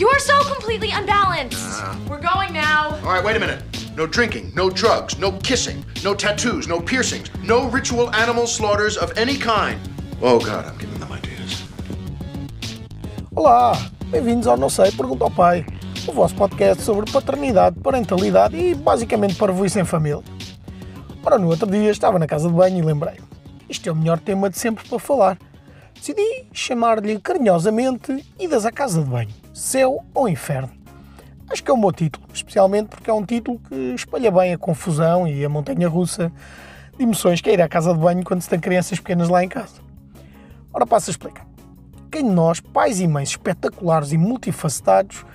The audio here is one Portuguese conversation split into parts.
You are so completely unbalanced. We're going now. All right, wait a minute. No drinking, no drugs, no kissing, no tattoos, no piercings, no ritual animal slaughters of any kind. Oh, God, I'm giving them ideas. Olá, bem-vindos ao Não Sei, Pergunta ao Pai, o vosso podcast sobre paternidade, parentalidade e basicamente para parvoíce em família. Ora, no outro dia estava na casa de banho e lembrei isto é o melhor tema de sempre para falar. Decidi chamar-lhe carinhosamente Idas à Casa de Banho, Céu ou Inferno. Acho que é o meu título, especialmente porque é um título que espalha bem a confusão e a montanha russa de emoções que é ir à casa de banho quando se tem crianças pequenas lá em casa. Ora, passo a explicar. Quem de nós, pais e mães espetaculares e multifacetados,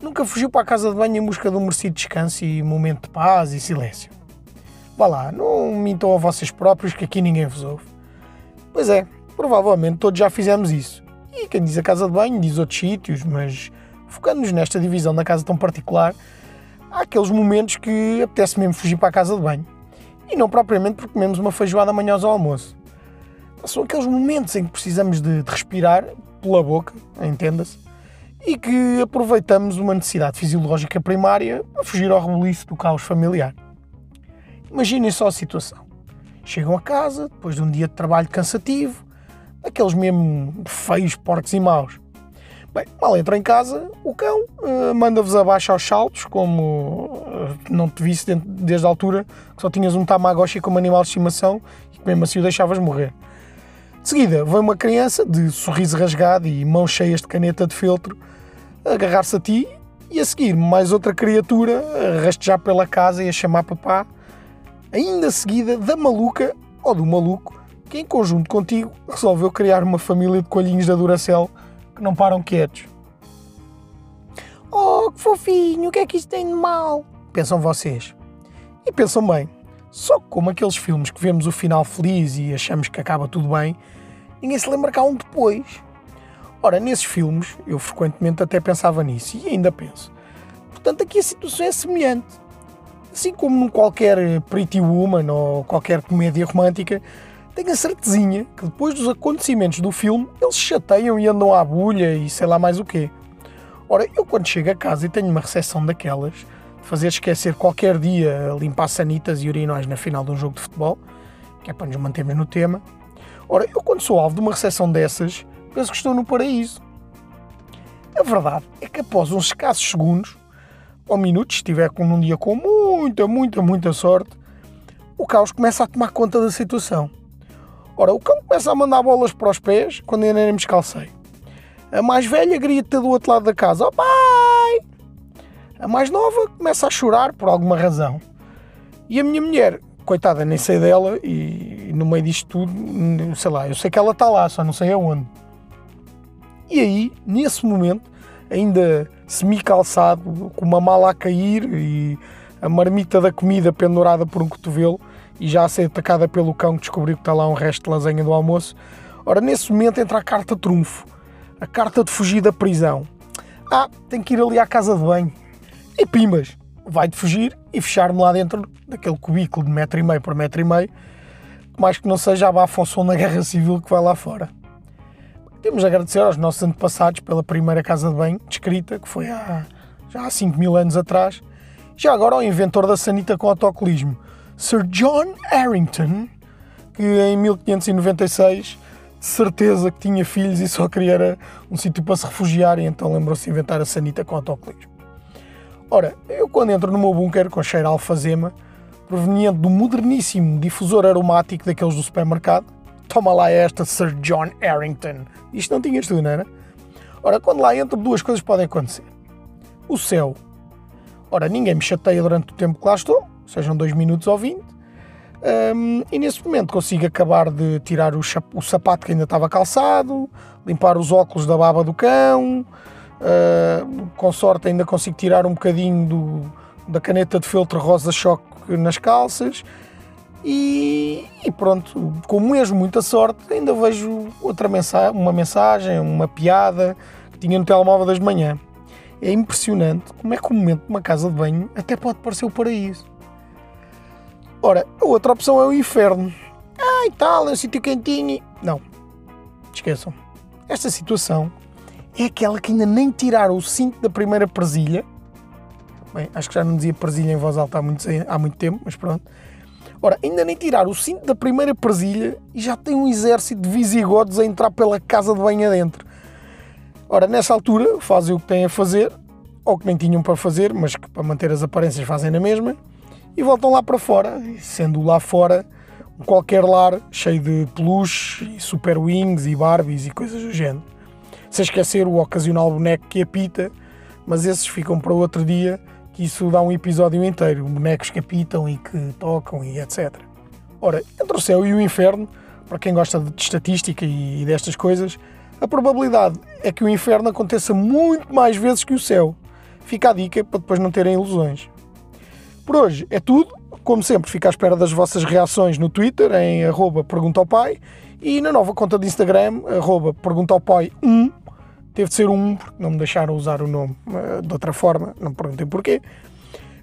nunca fugiu para a casa de banho em busca de um merecido descanso e momento de paz e silêncio? Vá lá, não mintam a vocês próprios que aqui ninguém vos ouve. Pois é, provavelmente todos já fizemos isso. E quem diz a casa de banho diz outros sítios, mas focando-nos nesta divisão da casa tão particular, há aqueles momentos que apetece mesmo fugir para a casa de banho. E não propriamente porque comemos uma feijoada manhosa ao almoço. São aqueles momentos em que precisamos de, de respirar pela boca, entenda-se, e que aproveitamos uma necessidade fisiológica primária a fugir ao rebuliço do caos familiar. Imaginem só a situação. Chegam a casa, depois de um dia de trabalho cansativo, aqueles mesmo feios, porcos e maus. Bem, mal entra em casa, o cão uh, manda-vos abaixo aos saltos, como uh, não te visse desde a altura que só tinhas um Tamagotchi como animal de estimação e que mesmo assim o deixavas morrer. De seguida, vem uma criança de sorriso rasgado e mãos cheias de caneta de feltro agarrar-se a ti e a seguir mais outra criatura a rastejar pela casa e a chamar papá ainda seguida da maluca ou do maluco que, em conjunto contigo, resolveu criar uma família de coelhinhos da Duracell que não param quietos. Oh, que fofinho, o que é que isto tem de mal? Pensam vocês. E pensam bem, só que como aqueles filmes que vemos o final feliz e achamos que acaba tudo bem, ninguém se lembra cá um depois. Ora, nesses filmes, eu frequentemente até pensava nisso e ainda penso. Portanto, aqui a situação é semelhante assim como num qualquer Pretty Woman ou qualquer comédia romântica, tenho a certezinha que depois dos acontecimentos do filme eles chateiam e andam à bulha e sei lá mais o quê. Ora, eu quando chego a casa e tenho uma recepção daquelas, de fazer esquecer qualquer dia limpar sanitas e urinóis na final de um jogo de futebol, que é para nos mantermos no tema, ora, eu quando sou alvo de uma recepção dessas, penso que estou no paraíso. A verdade é que após uns escassos segundos, ou minutos, se estiver num dia com muita, muita, muita sorte, o caos começa a tomar conta da situação. Ora, o cão começa a mandar bolas para os pés quando ainda nem me escalcei. A mais velha grita do outro lado da casa: Oh pai! A mais nova começa a chorar por alguma razão. E a minha mulher, coitada, nem sei dela, e no meio disto tudo, sei lá, eu sei que ela está lá, só não sei aonde. E aí, nesse momento, ainda semi-calçado, com uma mala a cair e a marmita da comida pendurada por um cotovelo e já a ser atacada pelo cão que descobriu que está lá um resto de lasanha do almoço. Ora, nesse momento entra a carta trunfo, a carta de fugir da prisão. Ah, tem que ir ali à casa de banho. E pimbas, vai de fugir e fechar-me lá dentro daquele cubículo de metro e meio por metro e meio, mais que não seja a Afonso na Guerra Civil que vai lá fora. Temos de agradecer aos nossos antepassados pela primeira casa de banho descrita, que foi há, já há 5 mil anos atrás. Já agora ao inventor da sanita com autocolismo, Sir John Harrington, que em 1596 de certeza que tinha filhos e só queria um sítio para se refugiar e então lembrou-se de inventar a sanita com autocolismo. Ora, eu quando entro no meu bunker com cheiro alfazema, proveniente do moderníssimo difusor aromático daqueles do supermercado, toma lá esta Sir John Harrington. Isto não tinhas tu, não era? Ora, quando lá entro, duas coisas podem acontecer. O céu. Ora, ninguém me chateia durante o tempo que lá estou, sejam dois minutos ou vinte. Um, e nesse momento consigo acabar de tirar o, o, sapato que ainda estava calçado, limpar os óculos da baba do cão, uh, com sorte ainda consigo tirar um bocadinho do, da caneta de filtro rosa-choque nas calças e, e, pronto, com mesmo muita sorte, ainda vejo outra mensagem, uma mensagem, uma piada que tinha no telemóvel das manhã. É impressionante como é que o momento de uma casa de banho até pode parecer o paraíso. Ora, a outra opção é o inferno. Ah, e tal, é um sítio quentinho. Não, esqueçam. Esta situação é aquela que ainda nem tiraram o cinto da primeira presilha. Bem, acho que já não dizia presilha em voz alta há muito, há muito tempo, mas pronto. Ora, ainda nem tiraram o cinto da primeira presilha e já tem um exército de visigodos a entrar pela casa de banho adentro. Ora, nessa altura fazem o que têm a fazer, ou que nem tinham para fazer, mas que para manter as aparências fazem na mesma, e voltam lá para fora, sendo lá fora qualquer lar cheio de peluche, e super wings e barbies e coisas do género. Sem esquecer o ocasional boneco que apita, mas esses ficam para outro dia, que isso dá um episódio inteiro, bonecos que apitam e que tocam e etc. Ora, entre o céu e o inferno, para quem gosta de estatística e destas coisas, a probabilidade é que o inferno aconteça muito mais vezes que o céu. Fica a dica para depois não terem ilusões. Por hoje é tudo. Como sempre, fico à espera das vossas reações no Twitter, em arroba pergunta ao pai, e na nova conta de Instagram, arroba pergunta ao pai 1. Teve de ser um, porque não me deixaram usar o nome uh, de outra forma, não me perguntem porquê.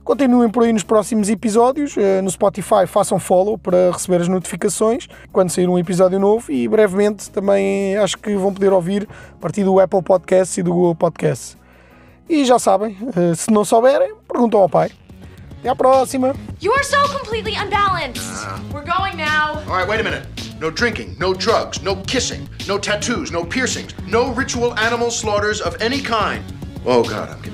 Continuem por aí nos próximos episódios. Uh, no Spotify façam follow para receber as notificações quando sair um episódio novo e brevemente também acho que vão poder ouvir a partir do Apple Podcast e do Google Podcast. E já sabem, se não souberem, perguntam ao pai. Até à próxima! You are so completely unbalanced. Uh-huh. We're going now. All right, wait a minute. No drinking, no drugs, no kissing, no tattoos, no piercings, no ritual animal slaughters of any kind. Oh, God, I'm giving